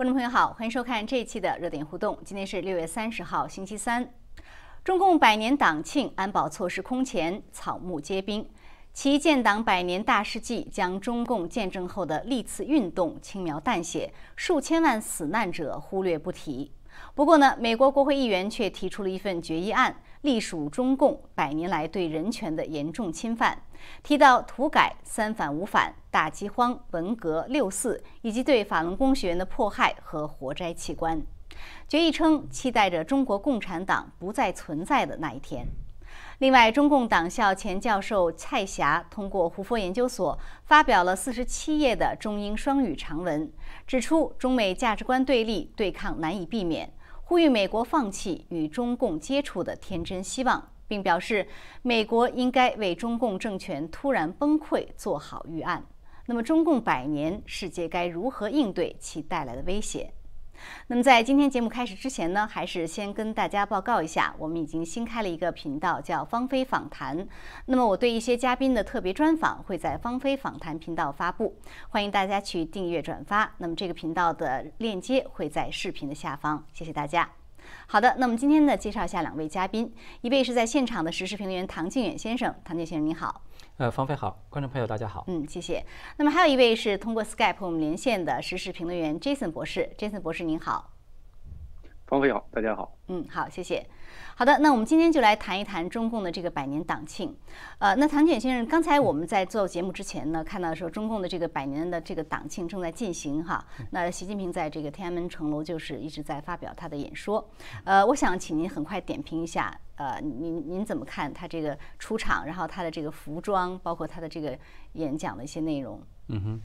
观众朋友好，欢迎收看这一期的热点互动。今天是六月三十号，星期三。中共百年党庆，安保措施空前，草木皆兵。其建党百年大事记，将中共建政后的历次运动轻描淡写，数千万死难者忽略不提。不过呢，美国国会议员却提出了一份决议案，隶属中共百年来对人权的严重侵犯。提到土改、三反五反、大饥荒、文革、六四，以及对法轮功学员的迫害和活摘器官。决议称，期待着中国共产党不再存在的那一天。另外，中共党校前教授蔡霞通过胡佛研究所发表了四十七页的中英双语长文，指出中美价值观对立、对抗难以避免，呼吁美国放弃与中共接触的天真希望。并表示，美国应该为中共政权突然崩溃做好预案。那么，中共百年，世界该如何应对其带来的威胁？那么，在今天节目开始之前呢，还是先跟大家报告一下，我们已经新开了一个频道，叫芳菲访谈。那么，我对一些嘉宾的特别专访会在芳菲访谈频道发布，欢迎大家去订阅转发。那么，这个频道的链接会在视频的下方。谢谢大家。好的，那么今天呢，介绍一下两位嘉宾，一位是在现场的时事评论员唐靖远先生，唐靖先生您好。呃，方飞好，观众朋友大家好。嗯，谢谢。那么还有一位是通过 Skype 我们连线的时事评论员 Jason 博士，Jason 博士您好。方飞好，大家好。嗯，好，谢谢。好的，那我们今天就来谈一谈中共的这个百年党庆。呃，那唐简先生，刚才我们在做节目之前呢，看到说中共的这个百年的这个党庆正在进行哈。那习近平在这个天安门城楼就是一直在发表他的演说。呃，我想请您很快点评一下，呃，您您怎么看他这个出场，然后他的这个服装，包括他的这个演讲的一些内容。嗯哼。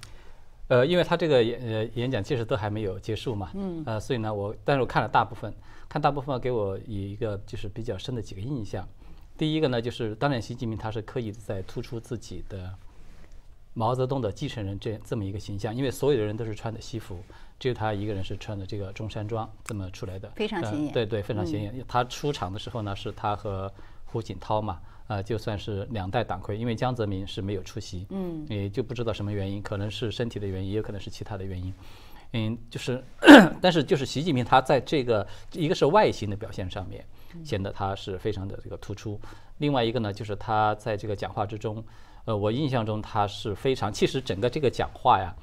呃，因为他这个演呃演讲其实都还没有结束嘛。嗯。呃，所以呢，我但是我看了大部分。看大部分给我以一个就是比较深的几个印象，第一个呢就是当然习近平他是刻意在突出自己的毛泽东的继承人这这么一个形象，因为所有的人都是穿的西服，只有他一个人是穿的这个中山装这么出来的，非常显眼。对对，非常显眼。他出场的时候呢是他和胡锦涛嘛，呃就算是两代党魁，因为江泽民是没有出席，嗯，也就不知道什么原因，可能是身体的原因，也有可能是其他的原因。嗯，就是，但是就是习近平他在这个一个是外形的表现上面显得他是非常的这个突出，另外一个呢就是他在这个讲话之中，呃，我印象中他是非常，其实整个这个讲话呀，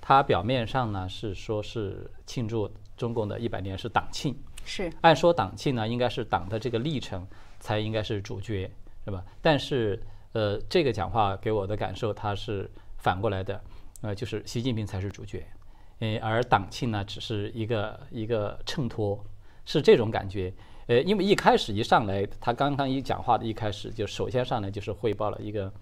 他表面上呢是说是庆祝中共的一百年是党庆，是。按说党庆呢应该是党的这个历程才应该是主角，是吧？但是呃，这个讲话给我的感受它是反过来的，呃，就是习近平才是主角。呃，而党庆呢，只是一个一个衬托，是这种感觉。呃，因为一开始一上来，他刚刚一讲话的一开始，就首先上来就是汇报了一个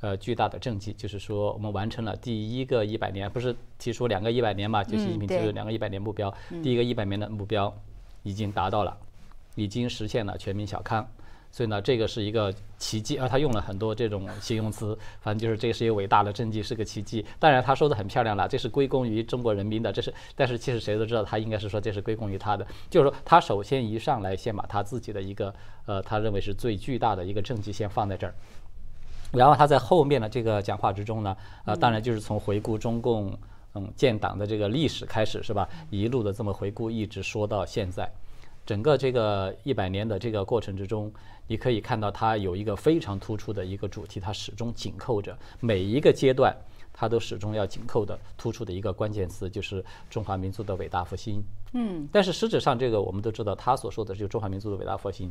呃巨大的政绩，就是说我们完成了第一个一百年，不是提出两个一百年嘛？就习近平提出两个一百年目标，第一个一百年的目标已经达到了，已经实现了全民小康。所以呢，这个是一个奇迹啊！他用了很多这种形容词，反正就是这是一个伟大的政绩，是个奇迹。当然，他说的很漂亮了，这是归功于中国人民的，这是。但是其实谁都知道，他应该是说这是归功于他的。就是说，他首先一上来，先把他自己的一个呃，他认为是最巨大的一个政绩先放在这儿，然后他在后面的这个讲话之中呢，呃，当然就是从回顾中共嗯建党的这个历史开始，是吧？一路的这么回顾，一直说到现在。整个这个一百年的这个过程之中，你可以看到它有一个非常突出的一个主题，它始终紧扣着每一个阶段，它都始终要紧扣的突出的一个关键词，就是中华民族的伟大复兴。嗯，但是实质上，这个我们都知道，他所说的这个中华民族的伟大复兴，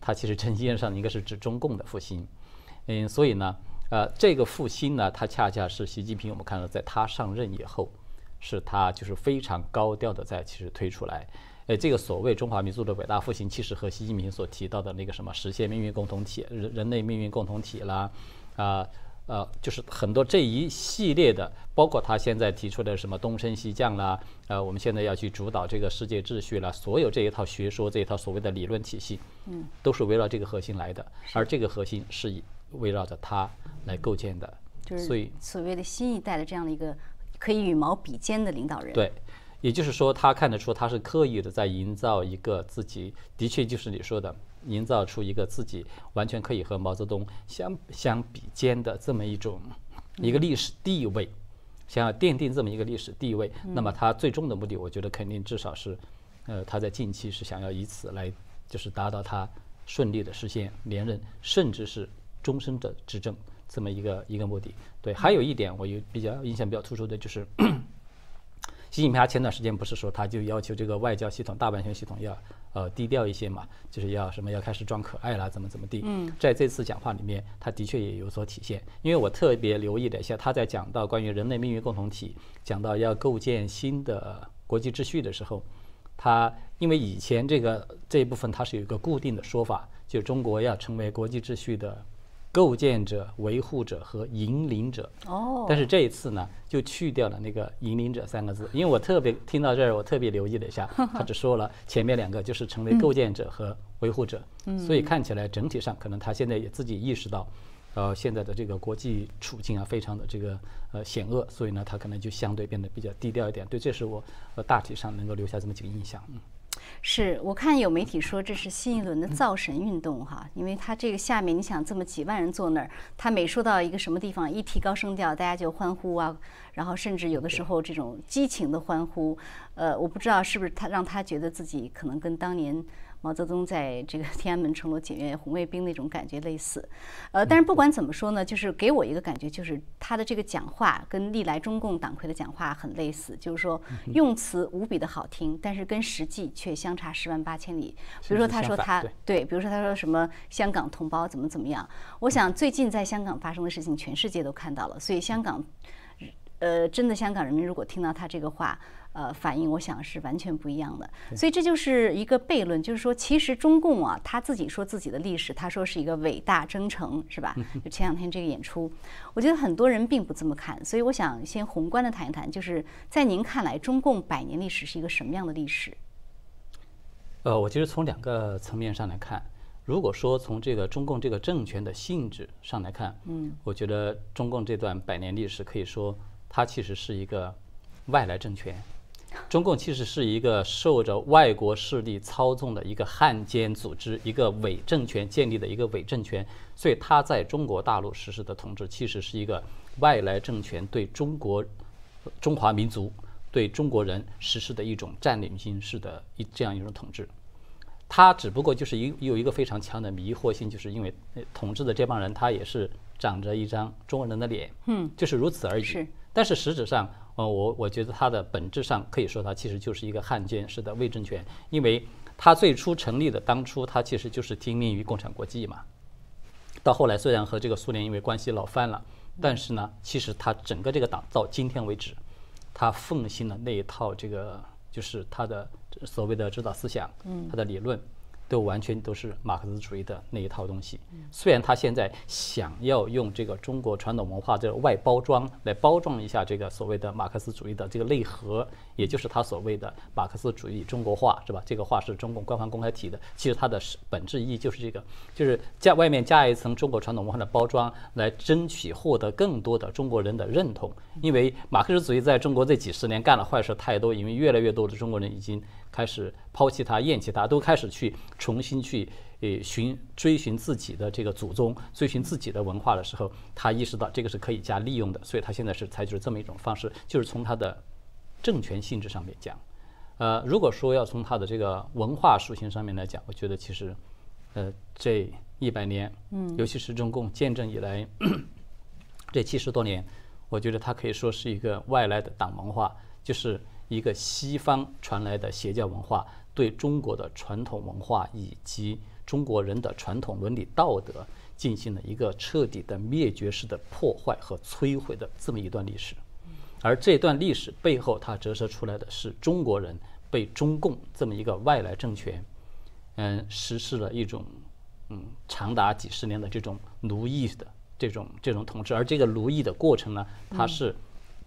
它其实真意义上应该是指中共的复兴。嗯，所以呢，呃，这个复兴呢，它恰恰是习近平我们看到在他上任以后，是他就是非常高调的在其实推出来。哎，这个所谓中华民族的伟大复兴，其实和习近平所提到的那个什么实现命运共同体、人人类命运共同体啦，啊呃，就是很多这一系列的，包括他现在提出的什么东升西降啦，呃，我们现在要去主导这个世界秩序啦，所有这一套学说、这一套所谓的理论体系，嗯，都是围绕这个核心来的，而这个核心是以围绕着他来构建的，就是所以所谓的新一代的这样的一个可以羽毛比肩的领导人，对。也就是说，他看得出他是刻意的在营造一个自己，的确就是你说的，营造出一个自己完全可以和毛泽东相相比肩的这么一种一个历史地位。想要奠定这么一个历史地位，那么他最终的目的，我觉得肯定至少是，呃，他在近期是想要以此来，就是达到他顺利的实现连任，甚至是终身的执政这么一个一个目的。对，还有一点我有比较印象比较突出的就是。习近平他前段时间不是说，他就要求这个外交系统、大外宣系统要呃低调一些嘛，就是要什么要开始装可爱啦，怎么怎么地。嗯，在这次讲话里面，他的确也有所体现。因为我特别留意了一下，他在讲到关于人类命运共同体，讲到要构建新的国际秩序的时候，他因为以前这个这一部分他是有一个固定的说法，就中国要成为国际秩序的。构建者、维护者和引领者。哦。但是这一次呢，就去掉了那个“引领者”三个字，因为我特别听到这儿，我特别留意了一下，他只说了前面两个，就是成为构建者和维护者。嗯。所以看起来整体上，可能他现在也自己意识到，呃，现在的这个国际处境啊，非常的这个呃险恶，所以呢，他可能就相对变得比较低调一点。对，这是我呃大体上能够留下这么几个印象。嗯。是我看有媒体说这是新一轮的造神运动哈，因为他这个下面你想这么几万人坐那儿，他每说到一个什么地方，一提高声调，大家就欢呼啊，然后甚至有的时候这种激情的欢呼，呃，我不知道是不是他让他觉得自己可能跟当年。毛泽东在这个天安门城楼检阅红卫兵那种感觉类似，呃，但是不管怎么说呢，就是给我一个感觉，就是他的这个讲话跟历来中共党魁的讲话很类似，就是说用词无比的好听，但是跟实际却相差十万八千里。比如说他说他对，比如说他说什么香港同胞怎么怎么样，我想最近在香港发生的事情，全世界都看到了，所以香港。呃，真的香港人民如果听到他这个话，呃，反应我想是完全不一样的。所以这就是一个悖论，就是说，其实中共啊，他自己说自己的历史，他说是一个伟大征程，是吧？就前两天这个演出，我觉得很多人并不这么看。所以我想先宏观的谈一谈，就是在您看来，中共百年历史是一个什么样的历史？呃，我其实从两个层面上来看，如果说从这个中共这个政权的性质上来看，嗯，我觉得中共这段百年历史可以说。它其实是一个外来政权，中共其实是一个受着外国势力操纵的一个汉奸组织，一个伪政权建立的一个伪政权，所以他在中国大陆实施的统治，其实是一个外来政权对中国中华民族、对中国人实施的一种占领性式的一这样一种统治。它只不过就是一有一个非常强的迷惑性，就是因为统治的这帮人他也是长着一张中国人的脸，嗯，就是如此而已。是。但是实质上，呃，我我觉得它的本质上可以说，它其实就是一个汉奸式的伪政权，因为它最初成立的当初，它其实就是听命于共产国际嘛。到后来虽然和这个苏联因为关系闹翻了，但是呢，其实它整个这个党到今天为止，它奉行的那一套这个就是它的所谓的指导思想，它的理论。都完全都是马克思主义的那一套东西。虽然他现在想要用这个中国传统文化这个外包装来包装一下这个所谓的马克思主义的这个内核，也就是他所谓的马克思主义中国化，是吧？这个话是中共官方公开提的。其实它的本质意义就是这个，就是加外面加一层中国传统文化的包装，来争取获得更多的中国人的认同。因为马克思主义在中国这几十年干了坏事太多，因为越来越多的中国人已经。开始抛弃他、厌弃他，都开始去重新去呃寻追寻自己的这个祖宗，追寻自己的文化的时候，他意识到这个是可以加利用的，所以他现在是采取了这么一种方式，就是从他的政权性质上面讲，呃，如果说要从他的这个文化属性上面来讲，我觉得其实，呃，这一百年，嗯，尤其是中共建政以来 这七十多年，我觉得它可以说是一个外来的党文化，就是。一个西方传来的邪教文化，对中国的传统文化以及中国人的传统伦理道德进行了一个彻底的灭绝式的破坏和摧毁的这么一段历史，而这段历史背后，它折射出来的是中国人被中共这么一个外来政权，嗯，实施了一种嗯长达几十年的这种奴役的这种这种统治，而这个奴役的过程呢，它是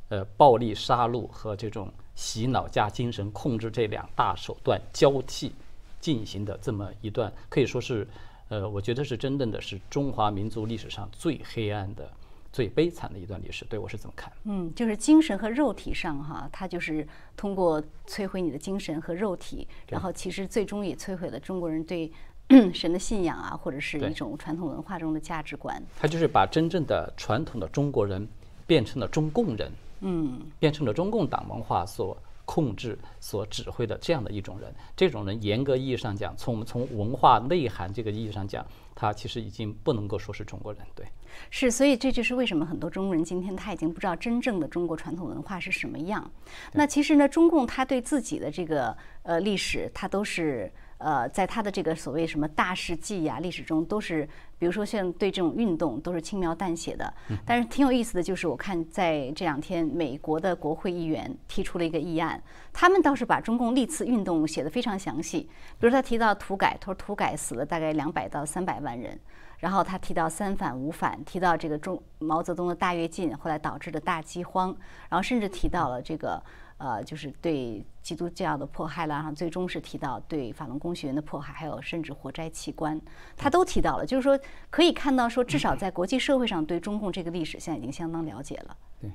呃暴力杀戮和这种。洗脑加精神控制这两大手段交替进行的这么一段，可以说是，呃，我觉得是真正的是中华民族历史上最黑暗的、最悲惨的一段历史。对我是怎么看？嗯，就是精神和肉体上哈，它就是通过摧毁你的精神和肉体，然后其实最终也摧毁了中国人对 神的信仰啊，或者是一种传统文化中的价值观。它就是把真正的传统的中国人变成了中共人。嗯，变成了中共党文化所控制、所指挥的这样的一种人。这种人严格意义上讲，从我们从文化内涵这个意义上讲，他其实已经不能够说是中国人。对，是，所以这就是为什么很多中国人今天他已经不知道真正的中国传统文化是什么样。那其实呢，中共他对自己的这个呃历史，他都是。呃，在他的这个所谓什么大事记呀，历史中都是，比如说像对这种运动都是轻描淡写的。但是挺有意思的就是，我看在这两天，美国的国会议员提出了一个议案，他们倒是把中共历次运动写得非常详细。比如他提到土改，他说土改死了大概两百到三百万人。然后他提到三反五反，提到这个中毛泽东的大跃进后来导致的大饥荒，然后甚至提到了这个。呃，就是对基督教的迫害了，然后最终是提到对法轮功学员的迫害，还有甚至活摘器官，他都提到了。就是说，可以看到说，至少在国际社会上对中共这个历史现在已经相当了解了。对，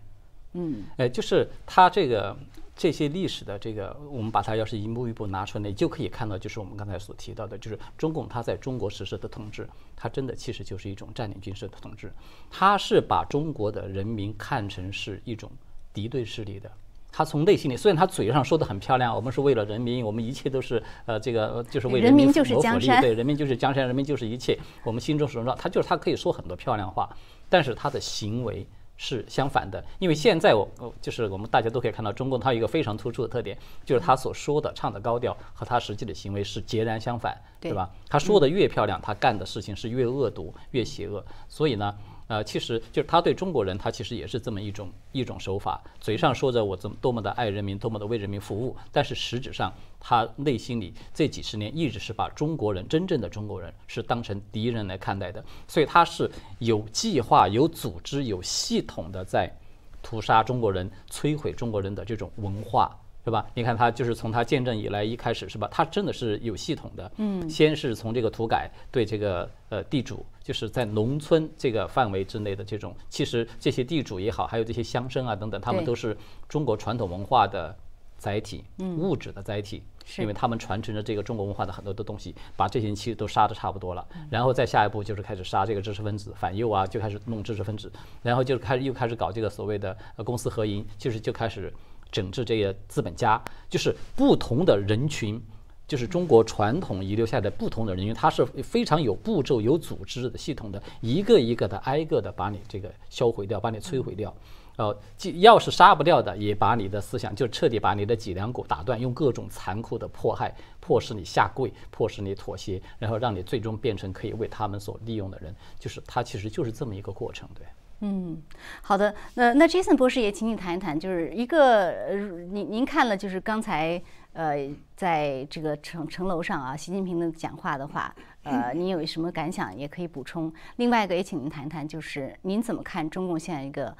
嗯，哎，就是他这个这些历史的这个，我们把它要是一步一步拿出来，就可以看到，就是我们刚才所提到的，就是中共他在中国实施的统治，它真的其实就是一种占领军事的统治，他是把中国的人民看成是一种敌对势力的。他从内心里，虽然他嘴上说的很漂亮，我们是为了人民，我们一切都是呃，这个就是为人民就是江山，对，人民就是江山，人民就是一切。我们心中所说，他就是他可以说很多漂亮话，但是他的行为是相反的。因为现在我就是我们大家都可以看到，中共他有一个非常突出的特点，就是他所说的唱的高调和他实际的行为是截然相反，对吧？他说的越漂亮，他干的事情是越恶毒、越邪恶。所以呢。呃，其实就是他对中国人，他其实也是这么一种一种手法，嘴上说着我怎么多么的爱人民，多么的为人民服务，但是实质上他内心里这几十年一直是把中国人真正的中国人是当成敌人来看待的，所以他是有计划、有组织、有系统的在屠杀中国人、摧毁中国人的这种文化。是吧？你看他就是从他建政以来一开始是吧？他真的是有系统的。嗯，先是从这个土改对这个呃地主，就是在农村这个范围之内的这种，其实这些地主也好，还有这些乡绅啊等等，他们都是中国传统文化的载体，物质的载体，因为他们传承着这个中国文化的很多的东西，把这些人其实都杀的差不多了。然后再下一步就是开始杀这个知识分子，反右啊，就开始弄知识分子，然后就开始又开始搞这个所谓的呃公私合营，就是就开始。整治这些资本家，就是不同的人群，就是中国传统遗留下的不同的人群，他是非常有步骤、有组织的系统的，一个一个的、挨个的把你这个销毁掉，把你摧毁掉。呃，既要是杀不掉的，也把你的思想就彻底把你的脊梁骨打断，用各种残酷的迫害，迫使你下跪，迫使你妥协，然后让你最终变成可以为他们所利用的人。就是他其实就是这么一个过程，对。嗯，好的。那那 Jason 博士也请你谈一谈，就是一个呃，您您看了就是刚才呃，在这个城城楼上啊，习近平的讲话的话，呃，您有什么感想也可以补充。另外一个也请您谈一谈，就是您怎么看中共现在一个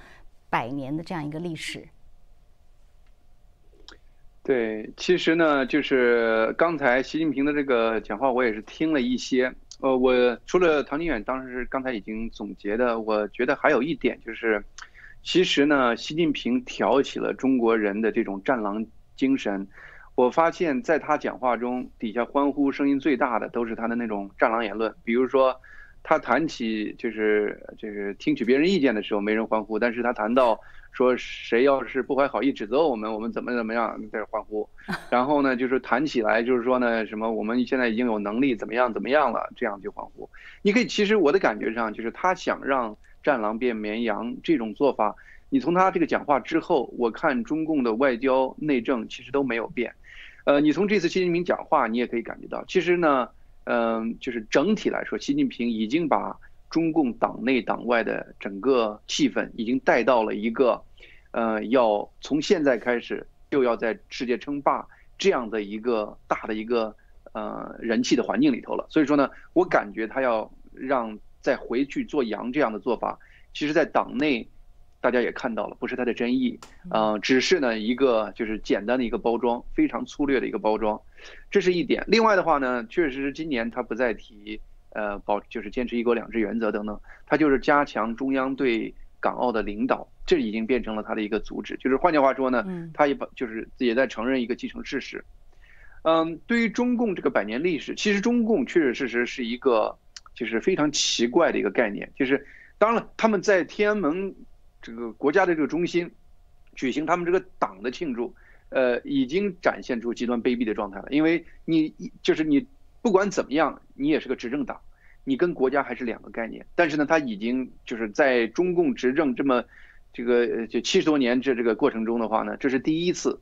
百年的这样一个历史？对，其实呢，就是刚才习近平的这个讲话，我也是听了一些。呃，我除了唐金远当时刚才已经总结的，我觉得还有一点就是，其实呢，习近平挑起了中国人的这种战狼精神。我发现，在他讲话中，底下欢呼声音最大的都是他的那种战狼言论。比如说，他谈起就是就是听取别人意见的时候，没人欢呼，但是他谈到。说谁要是不怀好意指责我们，我们怎么怎么样在这欢呼，然后呢，就是谈起来就是说呢，什么我们现在已经有能力怎么样怎么样了，这样就欢呼。你可以，其实我的感觉上就是他想让战狼变绵羊这种做法，你从他这个讲话之后，我看中共的外交内政其实都没有变。呃，你从这次习近平讲话，你也可以感觉到，其实呢，嗯，就是整体来说，习近平已经把。中共党内党外的整个气氛已经带到了一个，呃，要从现在开始就要在世界称霸这样的一个大的一个呃人气的环境里头了。所以说呢，我感觉他要让再回去做羊这样的做法，其实在党内大家也看到了，不是他的真意，呃，只是呢一个就是简单的一个包装，非常粗略的一个包装，这是一点。另外的话呢，确实今年他不再提。呃，保就是坚持一国两制原则等等，他就是加强中央对港澳的领导，这已经变成了他的一个主旨。就是换句话说呢，他也把就是也在承认一个既成事实。嗯，对于中共这个百年历史，其实中共确确实实是一个就是非常奇怪的一个概念。就是当然了，他们在天安门这个国家的这个中心，举行他们这个党的庆祝，呃，已经展现出极端卑鄙的状态了。因为你就是你不管怎么样，你也是个执政党，你跟国家还是两个概念。但是呢，他已经就是在中共执政这么这个就七十多年这这个过程中的话呢，这是第一次。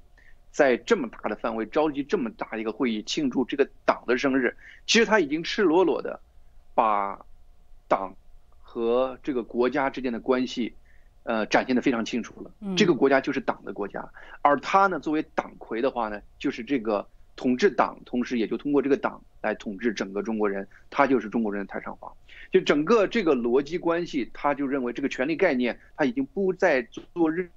在这么大的范围召集这么大一个会议庆祝这个党的生日，其实他已经赤裸裸的把党和这个国家之间的关系，呃，展现的非常清楚了。这个国家就是党的国家，而他呢，作为党魁的话呢，就是这个统治党，同时也就通过这个党来统治整个中国人，他就是中国人的太上皇。就整个这个逻辑关系，他就认为这个权力概念他已经不再做任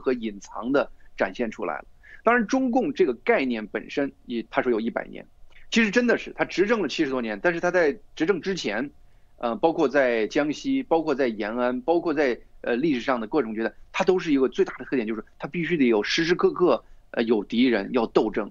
何隐藏的展现出来了。当然，中共这个概念本身也，他说有一百年，其实真的是他执政了七十多年，但是他在执政之前，呃，包括在江西，包括在延安，包括在呃历史上的各种觉得，他都是一个最大的特点，就是他必须得有时时刻刻呃有敌人要斗争，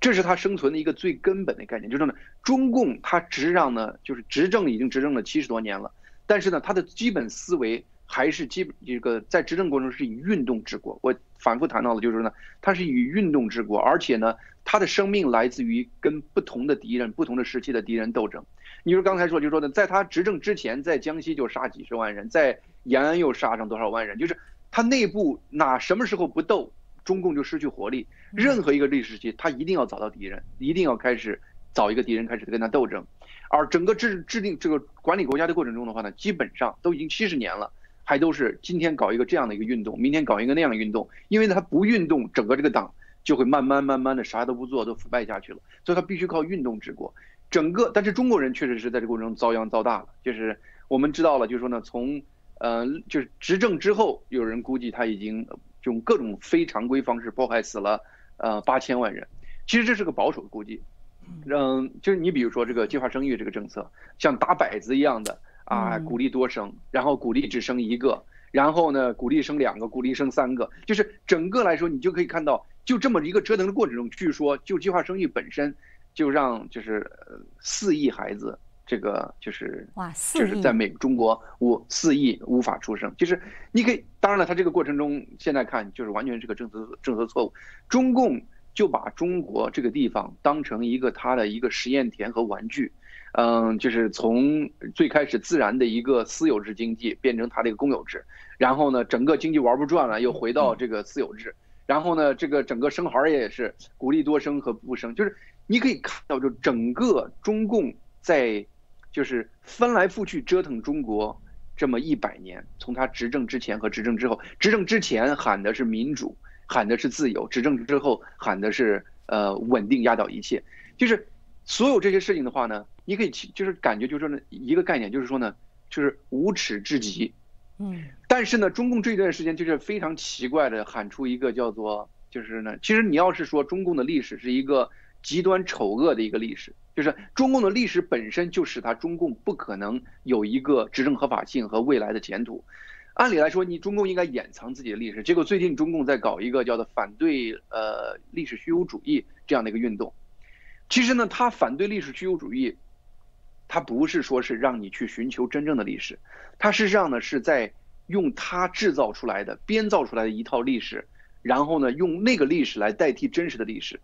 这是他生存的一个最根本的概念。就是呢，中共他实际上呢，就是执政已经执政了七十多年了，但是呢，他的基本思维。还是基本这个在执政过程是以运动治国，我反复谈到了，就是呢，他是以运动治国，而且呢，他的生命来自于跟不同的敌人、不同的时期的敌人斗争。你说刚才说，就说呢，在他执政之前，在江西就杀几十万人，在延安又杀上多少万人，就是他内部哪什么时候不斗，中共就失去活力。任何一个历史时期，他一定要找到敌人，一定要开始找一个敌人开始跟他斗争。而整个制制定这个管理国家的过程中的话呢，基本上都已经七十年了。还都是今天搞一个这样的一个运动，明天搞一个那样的运动，因为他不运动，整个这个党就会慢慢慢慢的啥都不做，都腐败下去了。所以他必须靠运动治国。整个，但是中国人确实是在这过程中遭殃遭大了。就是我们知道了，就是说呢，从呃，就是执政之后，有人估计他已经用各种非常规方式迫害死了呃八千万人。其实这是个保守的估计，嗯，就是你比如说这个计划生育这个政策，像打摆子一样的。啊，鼓励多生，然后鼓励只生一个，然后呢，鼓励生两个，鼓励生三个，就是整个来说，你就可以看到，就这么一个折腾的过程中，据说就计划生育本身，就让就是四亿孩子，这个就是哇，就是在美中国无四亿无法出生，就是你可以，当然了，他这个过程中现在看就是完全是个政策政策错误，中共就把中国这个地方当成一个他的一个实验田和玩具。嗯，就是从最开始自然的一个私有制经济变成他的一个公有制，然后呢，整个经济玩不转了，又回到这个私有制，然后呢，这个整个生孩儿也是鼓励多生和不生，就是你可以看到，就整个中共在就是翻来覆去折腾中国这么一百年，从他执政之前和执政之后，执政之前喊的是民主，喊的是自由，执政之后喊的是呃稳定压倒一切，就是所有这些事情的话呢。你可以就是感觉就是说呢一个概念就是说呢就是无耻至极，嗯，但是呢中共这一段时间就是非常奇怪的喊出一个叫做就是呢其实你要是说中共的历史是一个极端丑恶的一个历史，就是中共的历史本身就使他中共不可能有一个执政合法性和未来的前途。按理来说你中共应该掩藏自己的历史，结果最近中共在搞一个叫做反对呃历史虚无主义这样的一个运动。其实呢他反对历史虚无主义。他不是说是让你去寻求真正的历史，他事实上呢是在用他制造出来的、编造出来的一套历史，然后呢用那个历史来代替真实的历史。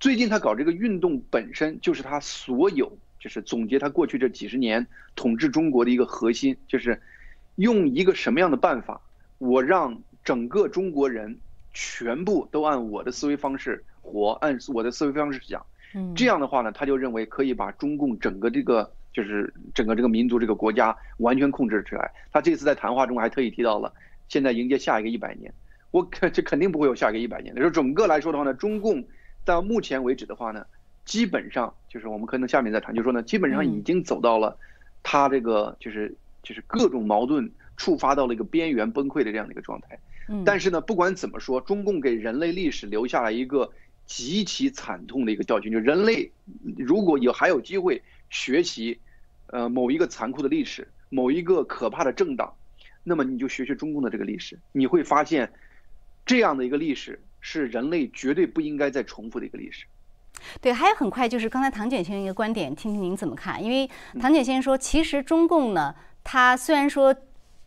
最近他搞这个运动本身就是他所有就是总结他过去这几十年统治中国的一个核心，就是用一个什么样的办法，我让整个中国人全部都按我的思维方式活，按我的思维方式想，这样的话呢，他就认为可以把中共整个这个。就是整个这个民族、这个国家完全控制起来。他这次在谈话中还特意提到了，现在迎接下一个一百年。我这肯定不会有下一个一百年。就是整个来说的话呢，中共到目前为止的话呢，基本上就是我们可能下面再谈，就是说呢，基本上已经走到了他这个就是就是各种矛盾触发到了一个边缘崩溃的这样的一个状态。但是呢，不管怎么说，中共给人类历史留下了一个极其惨痛的一个教训，就人类如果有还有机会学习。呃，某一个残酷的历史，某一个可怕的政党，那么你就学学中共的这个历史，你会发现，这样的一个历史是人类绝对不应该再重复的一个历史。对，还有很快就是刚才唐卷先生一个观点，听听您怎么看？因为唐卷先生说，其实中共呢，他虽然说。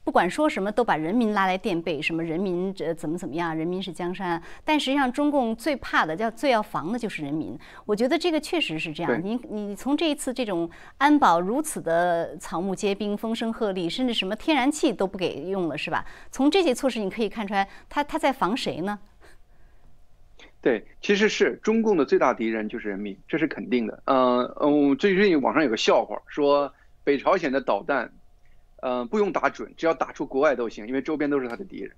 不管说什么都把人民拉来垫背，什么人民这怎么怎么样，人民是江山。但实际上，中共最怕的叫最要防的就是人民。我觉得这个确实是这样。你你从这一次这种安保如此的草木皆兵、风声鹤唳，甚至什么天然气都不给用了，是吧？从这些措施你可以看出来，他他在防谁呢？对，其实是中共的最大敌人就是人民，这是肯定的。嗯嗯，最近网上有个笑话，说北朝鲜的导弹，嗯，不用打准，只要打出国外都行，因为周边都是他的敌人。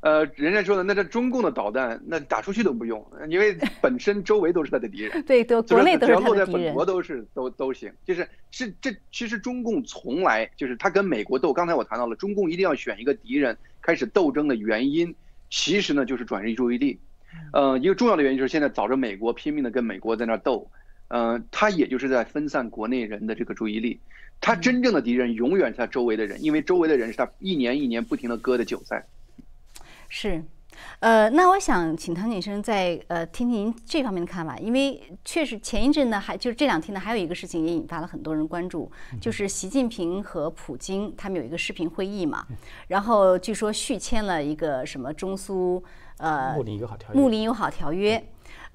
呃，人家说的那这中共的导弹，那打出去都不用，因为本身周围都是他的敌人。对，都国内都是他的敌人。只要落在本国都是都都行，就是是这其实中共从来就是他跟美国斗。刚才我谈到了，中共一定要选一个敌人开始斗争的原因，其实呢就是转移注意力。呃，一个重要的原因就是现在找着美国拼命的跟美国在那斗，呃，他也就是在分散国内人的这个注意力。他真正的敌人永远是他周围的人，因为周围的人是他一年一年不停的割的韭菜。是，呃，那我想请唐景生再呃听听您这方面的看法，因为确实前一阵呢，还就是这两天呢，还有一个事情也引发了很多人关注，就是习近平和普京他们有一个视频会议嘛，然后据说续签了一个什么中苏。呃，睦邻友好条约。睦邻友好条约，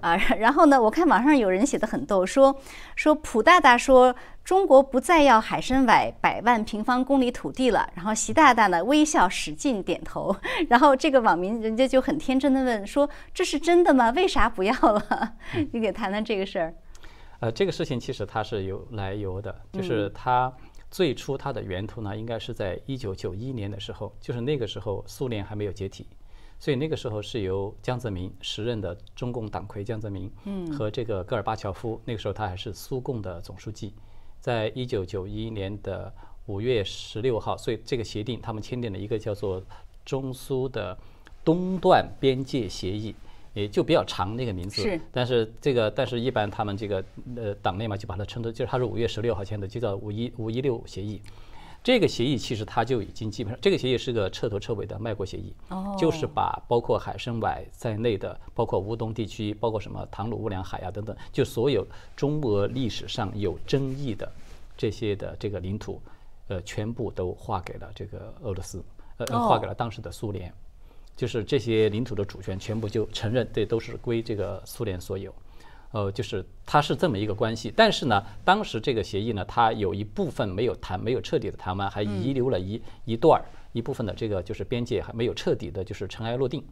啊，然后呢，我看网上有人写的很逗，说说普大大说中国不再要海参崴百万平方公里土地了，然后习大大呢微笑使劲点头，然后这个网民人家就很天真的问说这是真的吗？为啥不要了？你给谈谈这个事儿。呃，这个事情其实它是有来由的，就是它最初它的源头呢，应该是在一九九一年的时候，就是那个时候苏联还没有解体。所以那个时候是由江泽民时任的中共党魁江泽民，嗯，和这个戈尔巴乔夫，那个时候他还是苏共的总书记，在一九九一年的五月十六号，所以这个协定他们签订了一个叫做中苏的东段边界协议，也就比较长那个名字，是，但是这个但是一般他们这个呃党内嘛就把它称作，就是他是五月十六号签的，就叫五一五一六协议。这个协议其实它就已经基本上，这个协议是个彻头彻尾的卖国协议，就是把包括海参崴在内的，包括乌东地区，包括什么唐努乌梁海啊等等，就所有中俄历史上有争议的这些的这个领土，呃，全部都划给了这个俄罗斯，呃，划给了当时的苏联，就是这些领土的主权全部就承认，这都是归这个苏联所有。呃，就是它是这么一个关系，但是呢，当时这个协议呢，它有一部分没有谈，没有彻底的谈完，还遗留了一一段儿一部分的这个就是边界还没有彻底的，就是尘埃落定。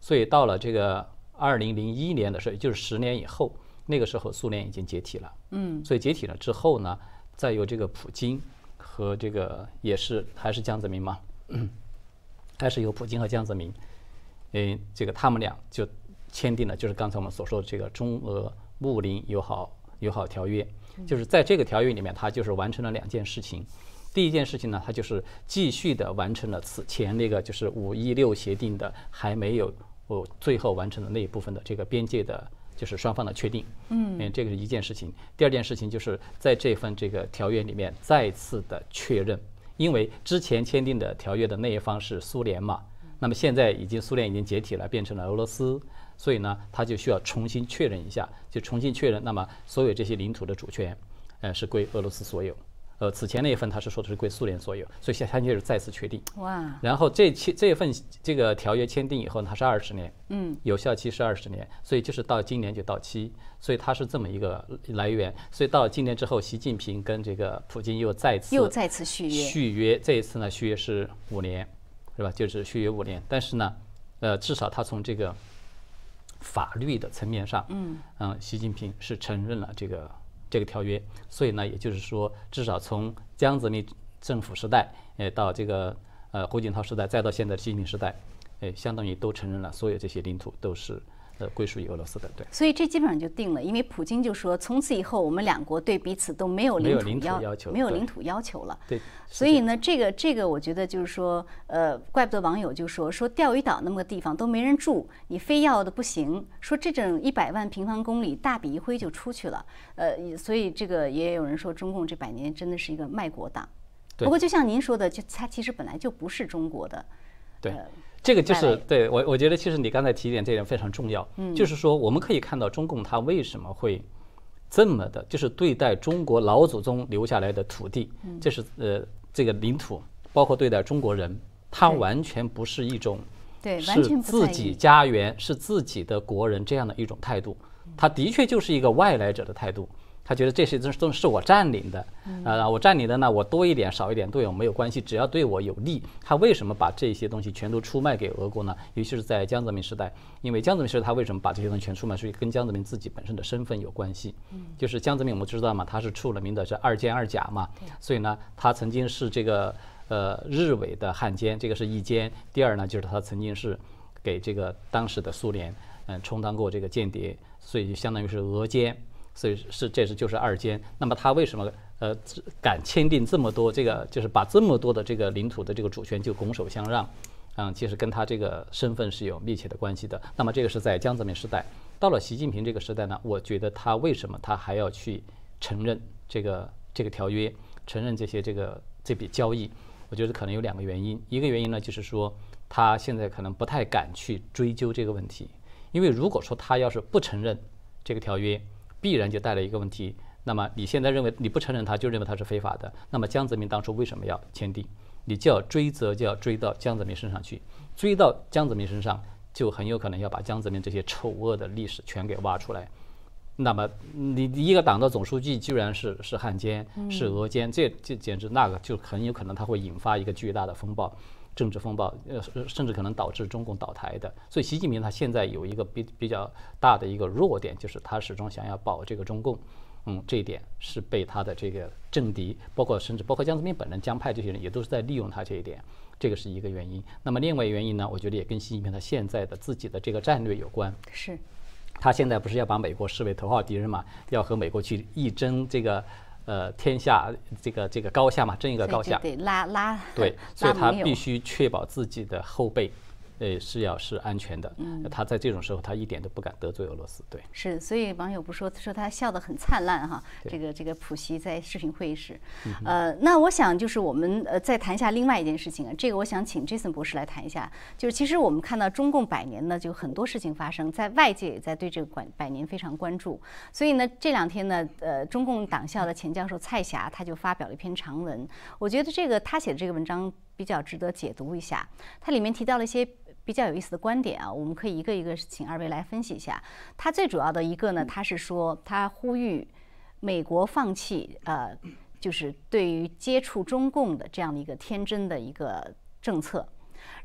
所以到了这个二零零一年的时候，就是十年以后，那个时候苏联已经解体了。嗯。所以解体了之后呢，再由这个普京和这个也是还是江泽民嘛，还是由普京和江泽民，嗯，这个他们俩就签订了，就是刚才我们所说的这个中俄。睦邻友好友好条约，就是在这个条约里面，它就是完成了两件事情。第一件事情呢，它就是继续的完成了此前那个就是五一六协定的还没有哦最后完成的那一部分的这个边界的，就是双方的确定。嗯嗯，这个是一件事情。第二件事情就是在这份这个条约里面再次的确认，因为之前签订的条约的那一方是苏联嘛，那么现在已经苏联已经解体了，变成了俄罗斯。所以呢，他就需要重新确认一下，就重新确认，那么所有这些领土的主权，呃，是归俄罗斯所有。呃，此前那一份他是说的是归苏联所有，所以现在就是再次确定。哇！然后这期这份这个条约签订以后，它是二十年，嗯，有效期是二十年，所以就是到今年就到期，所以它是这么一个来源。所以到今年之后，习近平跟这个普京又再次又再次续约，续约这一次呢，续约是五年，是吧？就是续约五年，但是呢，呃，至少他从这个。法律的层面上，嗯，嗯，习近平是承认了这个这个条约，所以呢，也就是说，至少从江泽民政府时代，呃，到这个呃胡锦涛时代，再到现在的习近平时代，呃，相当于都承认了所有这些领土都是。归属于俄罗斯的，对。所以这基本上就定了，因为普京就说，从此以后我们两国对彼此都没有领土要求，没有领土要求了。对。所以呢，这个这个，我觉得就是说，呃，怪不得网友就说说钓鱼岛那么个地方都没人住，你非要的不行。说这整一百万平方公里大笔一挥就出去了，呃，所以这个也有人说中共这百年真的是一个卖国党。不过就像您说的，就它其实本来就不是中国的。对。这个就是对我，我觉得其实你刚才提点这点非常重要，嗯。就是说我们可以看到中共它为什么会这么的，就是对待中国老祖宗留下来的土地，这是呃这个领土，包括对待中国人，他完全不是一种对，是自己家园、是自己的国人这样的一种态度，他的确就是一个外来者的态度。他觉得这些都都是我占领的，啊，我占领的呢，我多一点少一点对我没有关系，只要对我有利。他为什么把这些东西全都出卖给俄国呢？尤其是在江泽民时代，因为江泽民时代他为什么把这些东西全出卖出去，跟江泽民自己本身的身份有关系。就是江泽民我们知道嘛，他是出了名的是二奸二甲嘛，所以呢，他曾经是这个呃日伪的汉奸，这个是一奸。第二呢，就是他曾经是给这个当时的苏联嗯充当过这个间谍，所以就相当于是俄奸。所以是这是就是二奸，那么他为什么呃敢签订这么多这个就是把这么多的这个领土的这个主权就拱手相让？嗯，其实跟他这个身份是有密切的关系的。那么这个是在江泽民时代，到了习近平这个时代呢，我觉得他为什么他还要去承认这个这个条约，承认这些这个这笔交易？我觉得可能有两个原因，一个原因呢就是说他现在可能不太敢去追究这个问题，因为如果说他要是不承认这个条约。必然就带来一个问题，那么你现在认为你不承认他，就认为他是非法的。那么江泽民当初为什么要签订？你就要追责，就要追到江泽民身上去，追到江泽民身上，就很有可能要把江泽民这些丑恶的历史全给挖出来。那么你一个党的总书记居然是是汉奸，是俄奸，这这简直那个就很有可能他会引发一个巨大的风暴。政治风暴，呃，甚至可能导致中共倒台的。所以，习近平他现在有一个比比较大的一个弱点，就是他始终想要保这个中共。嗯，这一点是被他的这个政敌，包括甚至包括江泽民本人、江派这些人，也都是在利用他这一点。这个是一个原因。那么，另外原因呢，我觉得也跟习近平他现在的自己的这个战略有关。是。他现在不是要把美国视为头号敌人嘛？要和美国去一争这个。呃，天下这个这个高下嘛，争一个高下，对拉拉，对，所以他必须确保自己的后辈。呃，是要是安全的。嗯，他在这种时候，他一点都不敢得罪俄罗斯。对，是，所以网友不说说他笑得很灿烂哈。这个这个普希在视频会议室。呃，那我想就是我们呃再谈一下另外一件事情啊。这个我想请 Jason 博士来谈一下。就是其实我们看到中共百年呢，就很多事情发生在外界也在对这个管百年非常关注。所以呢，这两天呢，呃，中共党校的前教授蔡霞他就发表了一篇长文。我觉得这个他写的这个文章比较值得解读一下。它里面提到了一些。比较有意思的观点啊，我们可以一个一个请二位来分析一下。它最主要的一个呢，它是说它呼吁美国放弃呃，就是对于接触中共的这样的一个天真的一个政策。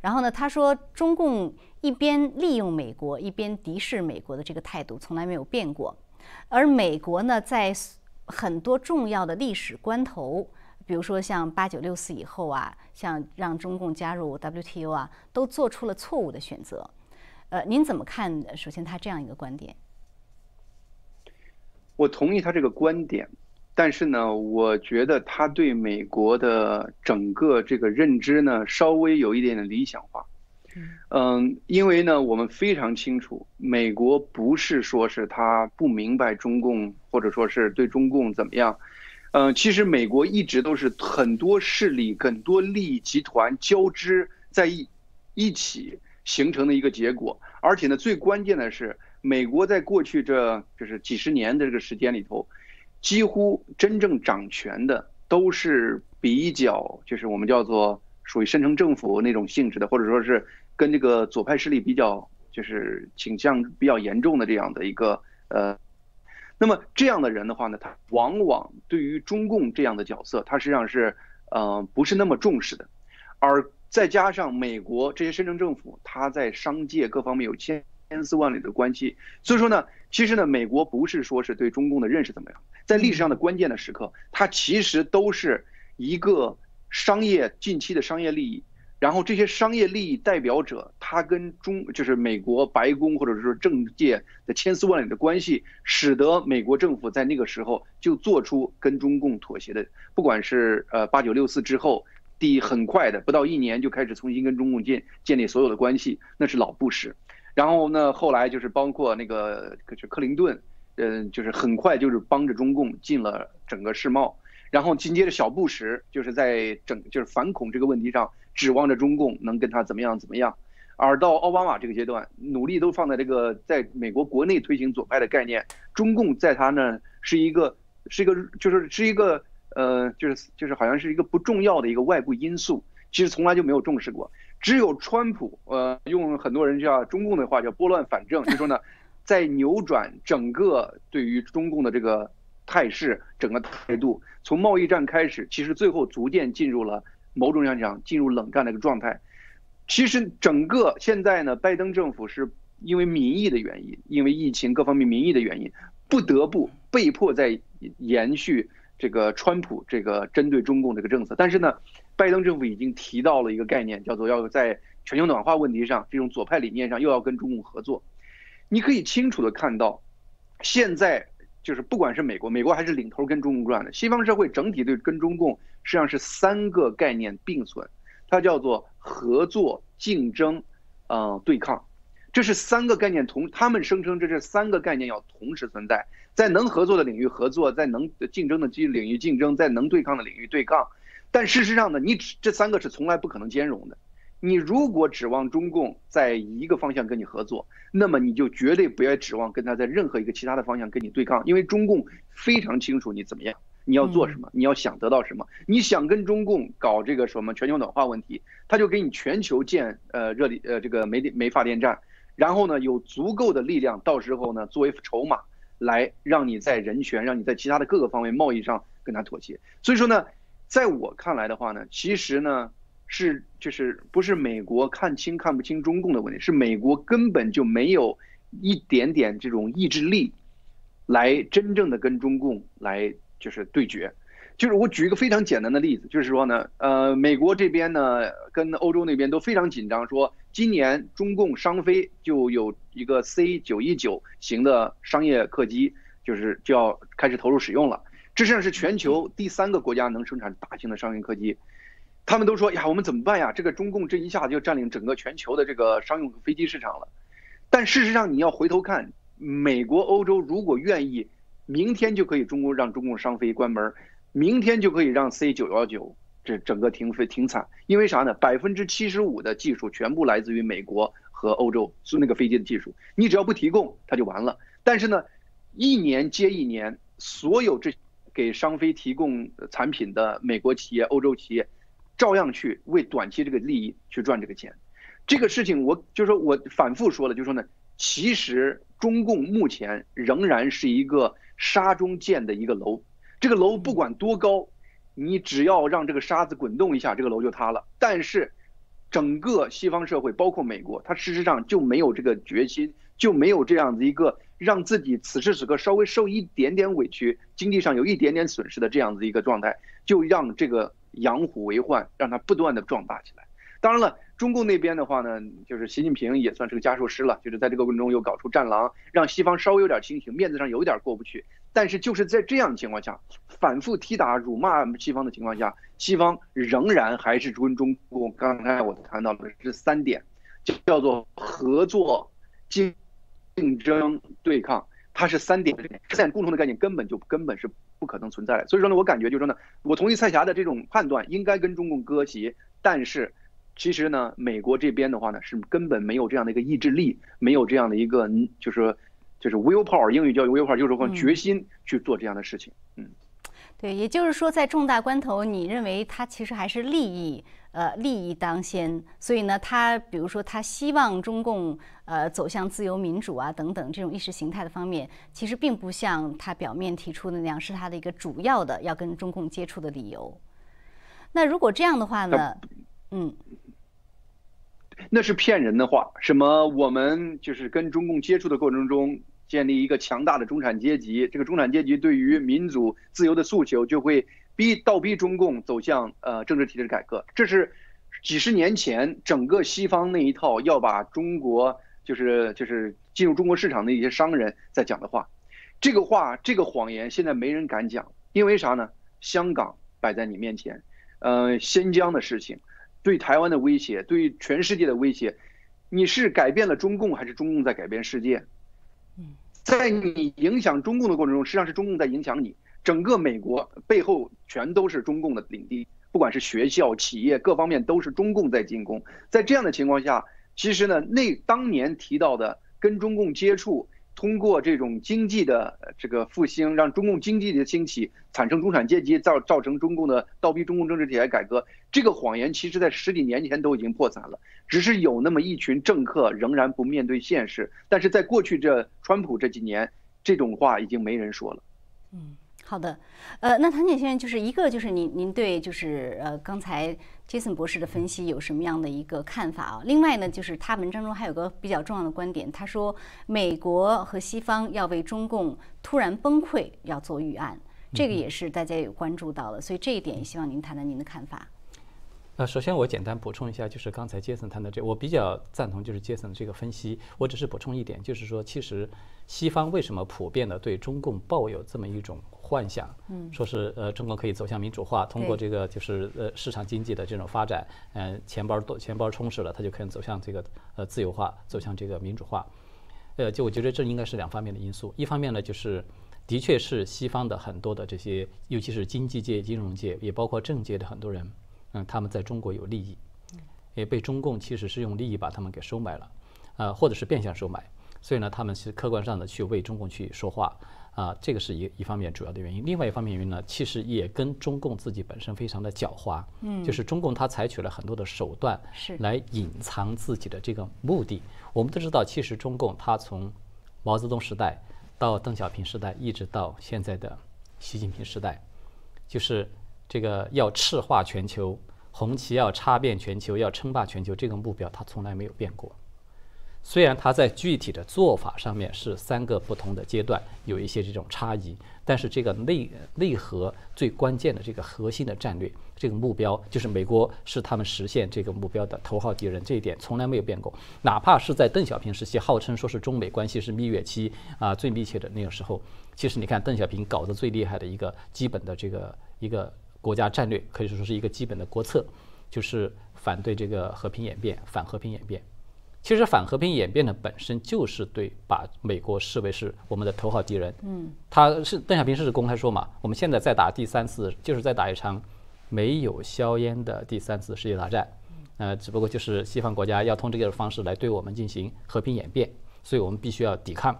然后呢，他说中共一边利用美国，一边敌视美国的这个态度从来没有变过。而美国呢，在很多重要的历史关头。比如说像八九六四以后啊，像让中共加入 WTO 啊，都做出了错误的选择。呃，您怎么看？首先，他这样一个观点，我同意他这个观点，但是呢，我觉得他对美国的整个这个认知呢，稍微有一点点理想化。嗯，因为呢，我们非常清楚，美国不是说是他不明白中共，或者说是对中共怎么样。嗯，其实美国一直都是很多势力、很多利益集团交织在一一起形成的一个结果。而且呢，最关键的是，美国在过去这就是几十年的这个时间里头，几乎真正掌权的都是比较就是我们叫做属于深层政府那种性质的，或者说是跟这个左派势力比较就是倾向比较严重的这样的一个呃。那么这样的人的话呢，他往往对于中共这样的角色，他实际上是，呃，不是那么重视的，而再加上美国这些深圳政府，他在商界各方面有千千丝万缕的关系，所以说呢，其实呢，美国不是说是对中共的认识怎么样，在历史上的关键的时刻，它其实都是一个商业近期的商业利益。然后这些商业利益代表者，他跟中就是美国白宫或者说政界的千丝万缕的关系，使得美国政府在那个时候就做出跟中共妥协的，不管是呃八九六四之后，第很快的不到一年就开始重新跟中共建建立所有的关系，那是老布什。然后呢，后来就是包括那个就是克林顿，嗯，就是很快就是帮着中共进了整个世贸。然后紧接着小布什就是在整就是反恐这个问题上。指望着中共能跟他怎么样怎么样，而到奥巴马这个阶段，努力都放在这个在美国国内推行左派的概念，中共在他那是一个是一个就是是一个呃就是就是好像是一个不重要的一个外部因素，其实从来就没有重视过。只有川普，呃，用很多人叫中共的话叫拨乱反正，就说呢，在扭转整个对于中共的这个态势、整个态度，从贸易战开始，其实最后逐渐进入了某种意义上讲进入冷战的一个状态。其实整个现在呢，拜登政府是因为民意的原因，因为疫情各方面民意的原因，不得不被迫在延续这个川普这个针对中共这个政策。但是呢，拜登政府已经提到了一个概念，叫做要在全球暖化问题上这种左派理念上又要跟中共合作。你可以清楚的看到，现在就是不管是美国，美国还是领头跟中共转的，西方社会整体对跟中共实际上是三个概念并存，它叫做。合作、竞争，嗯，对抗，这是三个概念同，他们声称这是三个概念要同时存在，在能合作的领域合作，在能竞争的基领域竞争，在能对抗的领域对抗。但事实上呢，你这三个是从来不可能兼容的。你如果指望中共在一个方向跟你合作，那么你就绝对不要指望跟他在任何一个其他的方向跟你对抗，因为中共非常清楚你怎么样。你要做什么？你要想得到什么？你想跟中共搞这个什么全球暖化问题，他就给你全球建呃热力呃这个煤煤发电站，然后呢有足够的力量，到时候呢作为筹码来让你在人权、让你在其他的各个方面贸易上跟他妥协。所以说呢，在我看来的话呢，其实呢是就是不是美国看清看不清中共的问题，是美国根本就没有一点点这种意志力，来真正的跟中共来。就是对决，就是我举一个非常简单的例子，就是说呢，呃，美国这边呢跟欧洲那边都非常紧张，说今年中共商飞就有一个 C 九一九型的商业客机，就是就要开始投入使用了。这实际上是全球第三个国家能生产大型的商业客机，他们都说呀，我们怎么办呀？这个中共这一下就占领整个全球的这个商用飞机市场了。但事实上，你要回头看，美国、欧洲如果愿意。明天就可以中共让中共商飞关门，明天就可以让 C 九幺九这整个停飞停产，因为啥呢？百分之七十五的技术全部来自于美国和欧洲，是那个飞机的技术，你只要不提供，它就完了。但是呢，一年接一年，所有这给商飞提供产品的美国企业、欧洲企业，照样去为短期这个利益去赚这个钱。这个事情，我就说我反复说了，就说呢，其实中共目前仍然是一个。沙中建的一个楼，这个楼不管多高，你只要让这个沙子滚动一下，这个楼就塌了。但是，整个西方社会，包括美国，它事实上就没有这个决心，就没有这样子一个让自己此时此刻稍微受一点点委屈，经济上有一点点损失的这样子一个状态，就让这个养虎为患，让它不断的壮大起来。当然了。中共那边的话呢，就是习近平也算是个加术师了，就是在这个过程中又搞出战狼，让西方稍微有点清醒，面子上有点过不去。但是就是在这样的情况下，反复踢打、辱骂西方的情况下，西方仍然还是跟中共。刚才我谈到的是三点，叫做合作、竞竞争、对抗，它是三点，三点共同的概念根本就根本是不可能存在的。所以说呢，我感觉就是说呢，我同意蔡霞的这种判断，应该跟中共割席，但是。其实呢，美国这边的话呢，是根本没有这样的一个意志力，没有这样的一个，就是，就是 will power，英语叫 will power，就是说决心去做这样的事情。嗯，对，也就是说，在重大关头，你认为它其实还是利益，呃，利益当先。所以呢，他比如说他希望中共呃走向自由民主啊等等这种意识形态的方面，其实并不像他表面提出的那样，是他的一个主要的要跟中共接触的理由。那如果这样的话呢？嗯。那是骗人的话。什么？我们就是跟中共接触的过程中，建立一个强大的中产阶级。这个中产阶级对于民主自由的诉求，就会逼倒逼中共走向呃政治体制改革。这是几十年前整个西方那一套要把中国就是就是进入中国市场的一些商人在讲的话。这个话这个谎言现在没人敢讲，因为啥呢？香港摆在你面前，呃，新疆的事情。对台湾的威胁，对全世界的威胁，你是改变了中共，还是中共在改变世界？在你影响中共的过程中，实际上是中共在影响你。整个美国背后全都是中共的领地，不管是学校、企业各方面都是中共在进攻。在这样的情况下，其实呢，那当年提到的跟中共接触、通过这种经济的这个复兴，让中共经济的兴起，产生中产阶级，造造成中共的倒逼中共政治体制改革，这个谎言其实在十几年前都已经破产了，只是有那么一群政客仍然不面对现实。但是在过去这川普这几年，这种话已经没人说了。嗯。好的，呃，那唐姐先生就是一个，就是您您对就是呃刚才杰森博士的分析有什么样的一个看法啊？另外呢，就是他文章中还有个比较重要的观点，他说美国和西方要为中共突然崩溃要做预案，这个也是大家有关注到了，所以这一点也希望您谈谈您的看法。呃，首先我简单补充一下，就是刚才杰森谈的这，我比较赞同就是杰森的这个分析，我只是补充一点，就是说其实西方为什么普遍的对中共抱有这么一种。幻想，嗯，说是呃，中国可以走向民主化，通过这个就是呃市场经济的这种发展，嗯，钱包多钱包充实了，它就可以走向这个呃自由化，走向这个民主化，呃，就我觉得这应该是两方面的因素。一方面呢，就是的确是西方的很多的这些，尤其是经济界、金融界，也包括政界的很多人，嗯，他们在中国有利益，也被中共其实是用利益把他们给收买了，呃，或者是变相收买，所以呢，他们是客观上的去为中共去说话。啊，这个是一一方面主要的原因。另外一方面原因呢，其实也跟中共自己本身非常的狡猾，嗯，就是中共它采取了很多的手段，是来隐藏自己的这个目的。我们都知道，其实中共它从毛泽东时代到邓小平时代，一直到现在的习近平时代，就是这个要赤化全球，红旗要插遍全球，要称霸全球这个目标，它从来没有变过。虽然它在具体的做法上面是三个不同的阶段，有一些这种差异，但是这个内内核最关键的这个核心的战略，这个目标就是美国是他们实现这个目标的头号敌人，这一点从来没有变过。哪怕是在邓小平时期，号称说是中美关系是蜜月期啊最密切的那个时候，其实你看邓小平搞得最厉害的一个基本的这个一个国家战略，可以说是一个基本的国策，就是反对这个和平演变，反和平演变。其实反和平演变的本身就是对把美国视为是我们的头号敌人。嗯，他是邓小平是公开说嘛，我们现在在打第三次，就是在打一场没有硝烟的第三次世界大战。呃，只不过就是西方国家要通过这个方式来对我们进行和平演变，所以我们必须要抵抗，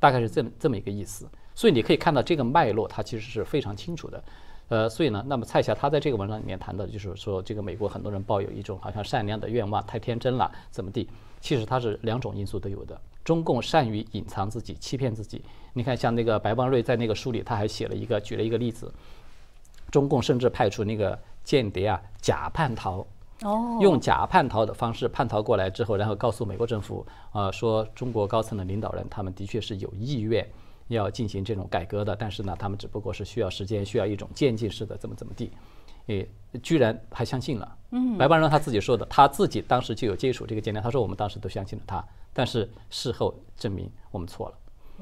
大概是这么这么一个意思。所以你可以看到这个脉络，它其实是非常清楚的。呃，所以呢，那么蔡霞他在这个文章里面谈的就是说，这个美国很多人抱有一种好像善良的愿望，太天真了，怎么地？其实它是两种因素都有的。中共善于隐藏自己、欺骗自己。你看，像那个白邦瑞在那个书里，他还写了一个，举了一个例子。中共甚至派出那个间谍啊，假叛逃，哦，用假叛逃的方式叛逃过来之后，然后告诉美国政府，啊，说中国高层的领导人他们的确是有意愿要进行这种改革的，但是呢，他们只不过是需要时间，需要一种渐进式的怎么怎么地。诶，居然还相信了。嗯，白邦荣他自己说的，他自己当时就有接触这个间谍，他说我们当时都相信了他，但是事后证明我们错了。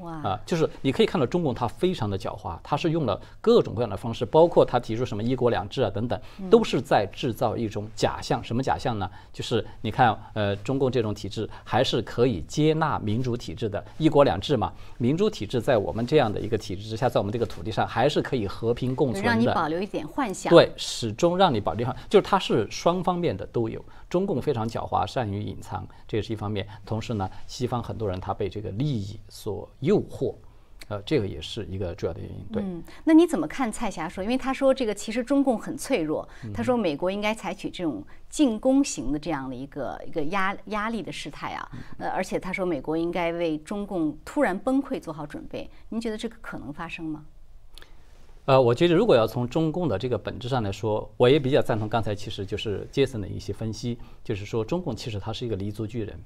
啊，就是你可以看到中共它非常的狡猾，它是用了各种各样的方式，包括他提出什么一国两制啊等等，都是在制造一种假象。什么假象呢？就是你看，呃，中共这种体制还是可以接纳民主体制的，一国两制嘛，民主体制在我们这样的一个体制之下，在我们这个土地上还是可以和平共存的。让你保留一点幻想。对，始终让你保留幻，就是它是双方面的都有。中共非常狡猾，善于隐藏，这也是一方面。同时呢，西方很多人他被这个利益所诱惑，呃，这个也是一个主要的原因。对，嗯，那你怎么看蔡霞说？因为他说这个其实中共很脆弱，他说美国应该采取这种进攻型的这样的一个一个压压力的事态啊，呃，而且他说美国应该为中共突然崩溃做好准备。您觉得这个可能发生吗？呃，我觉得如果要从中共的这个本质上来说，我也比较赞同刚才其实就是杰森的一些分析，就是说中共其实它是一个黎族巨人，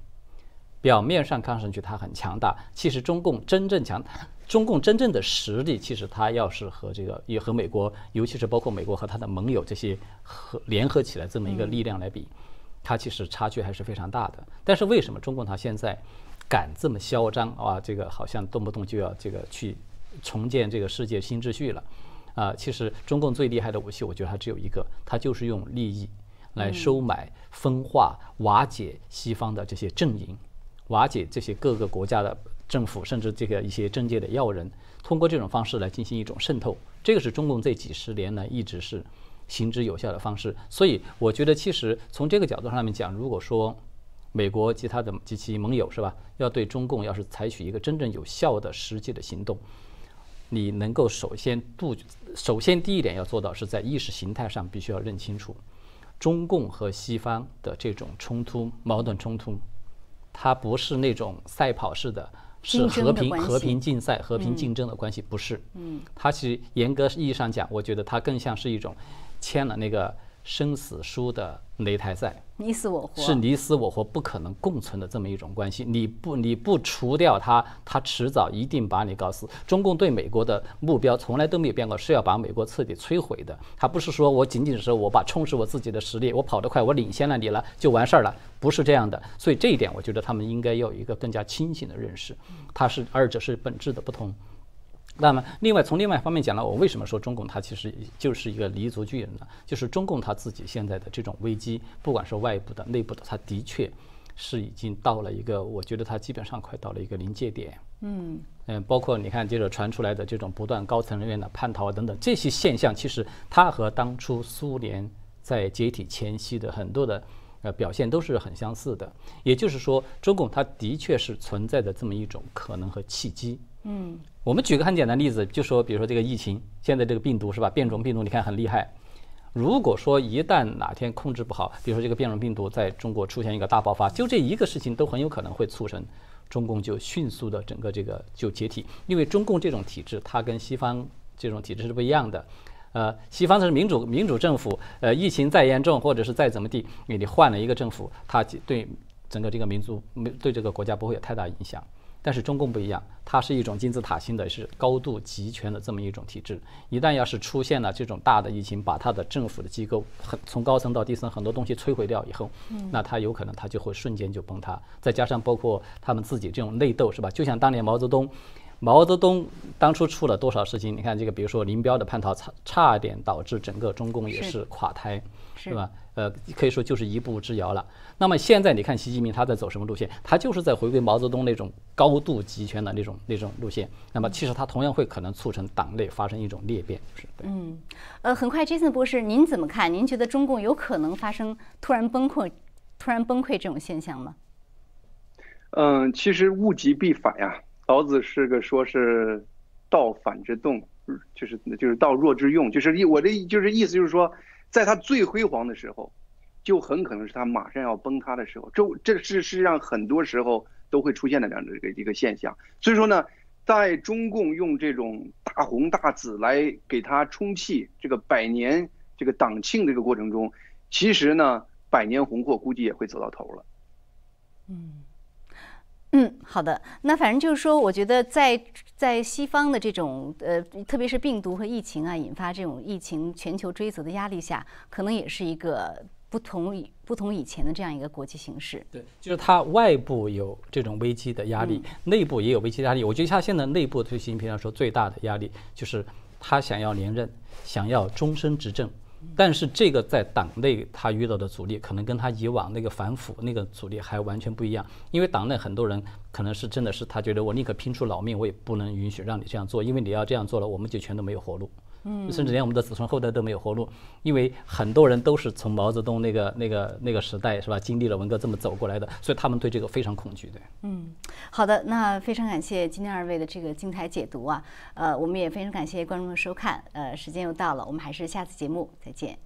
表面上看上去它很强大，其实中共真正强，中共真正的实力，其实它要是和这个也和美国，尤其是包括美国和它的盟友这些合联合起来这么一个力量来比，它其实差距还是非常大的。但是为什么中共它现在敢这么嚣张啊？这个好像动不动就要这个去重建这个世界新秩序了？啊，其实中共最厉害的武器，我觉得它只有一个，它就是用利益来收买、分化、瓦解西方的这些阵营，瓦解这些各个国家的政府，甚至这个一些政界的要人，通过这种方式来进行一种渗透。这个是中共这几十年来一直是行之有效的方式。所以，我觉得其实从这个角度上面讲，如果说美国及他的及其盟友是吧？要对中共要是采取一个真正有效的实际的行动，你能够首先杜，首先第一点要做到是在意识形态上必须要认清楚，中共和西方的这种冲突矛盾冲突，它不是那种赛跑式的。是和平和平竞赛、和平竞争的关系，不是。嗯，它其实严格意义上讲，我觉得它更像是一种签了那个。生死书的擂台赛，你死我活是你死我活不可能共存的这么一种关系。你不你不除掉他，他迟早一定把你搞死。中共对美国的目标从来都没有变过，是要把美国彻底摧毁的。他不是说我仅仅是我把充实我自己的实力，我跑得快，我领先了你了就完事儿了，不是这样的。所以这一点，我觉得他们应该要有一个更加清醒的认识，它是二者是本质的不同。那么，另外从另外一方面讲呢，我为什么说中共它其实就是一个黎族巨人呢？就是中共它自己现在的这种危机，不管是外部的、内部的，它的确是已经到了一个，我觉得它基本上快到了一个临界点。嗯嗯，包括你看接着传出来的这种不断高层人员的叛逃等等这些现象，其实它和当初苏联在解体前夕的很多的呃表现都是很相似的。也就是说，中共它的确是存在着这么一种可能和契机。嗯，我们举个很简单例子，就说比如说这个疫情，现在这个病毒是吧？变种病毒你看很厉害。如果说一旦哪天控制不好，比如说这个变种病毒在中国出现一个大爆发，就这一个事情都很有可能会促成中共就迅速的整个这个就解体。因为中共这种体制，它跟西方这种体制是不一样的。呃，西方是民主民主政府，呃，疫情再严重或者是再怎么地，你换了一个政府，它对整个这个民族没对这个国家不会有太大影响。但是中共不一样，它是一种金字塔型的，是高度集权的这么一种体制。一旦要是出现了这种大的疫情，把它的政府的机构很从高层到低层很多东西摧毁掉以后，那它有可能它就会瞬间就崩塌。再加上包括他们自己这种内斗，是吧？就像当年毛泽东，毛泽东当初出了多少事情？你看这个，比如说林彪的叛逃，差差点导致整个中共也是垮台，是吧？呃，可以说就是一步之遥了。那么现在你看习近平他在走什么路线？他就是在回归毛泽东那种高度集权的那种那种路线。那么其实他同样会可能促成党内发生一种裂变，是对。嗯，呃，很快，Jason 博士，您怎么看？您觉得中共有可能发生突然崩溃、突然崩溃这种现象吗？嗯，其实物极必反呀。老子是个说是道反之动，就是就是道弱之用，就是意我的就是意思就是说。在他最辉煌的时候，就很可能是他马上要崩塌的时候。这这是实际上很多时候都会出现的这样的一个一个现象。所以说呢，在中共用这种大红大紫来给他充气，这个百年这个党庆这个过程中，其实呢，百年红货估计也会走到头了。嗯。嗯，好的。那反正就是说，我觉得在在西方的这种呃，特别是病毒和疫情啊，引发这种疫情全球追责的压力下，可能也是一个不同以不同以前的这样一个国际形势。对，就是它外部有这种危机的压力，内部也有危机压力。我觉得他现在内部对习近平来说最大的压力，就是他想要连任，想要终身执政。但是这个在党内他遇到的阻力，可能跟他以往那个反腐那个阻力还完全不一样。因为党内很多人可能是真的是他觉得我宁可拼出老命，我也不能允许让你这样做，因为你要这样做了，我们就全都没有活路。嗯，甚至连我们的子孙后代都没有活路，因为很多人都是从毛泽东那个、那个、那个时代是吧，经历了文革这么走过来的，所以他们对这个非常恐惧。对，嗯，好的，那非常感谢今天二位的这个精彩解读啊，呃，我们也非常感谢观众的收看，呃，时间又到了，我们还是下次节目再见。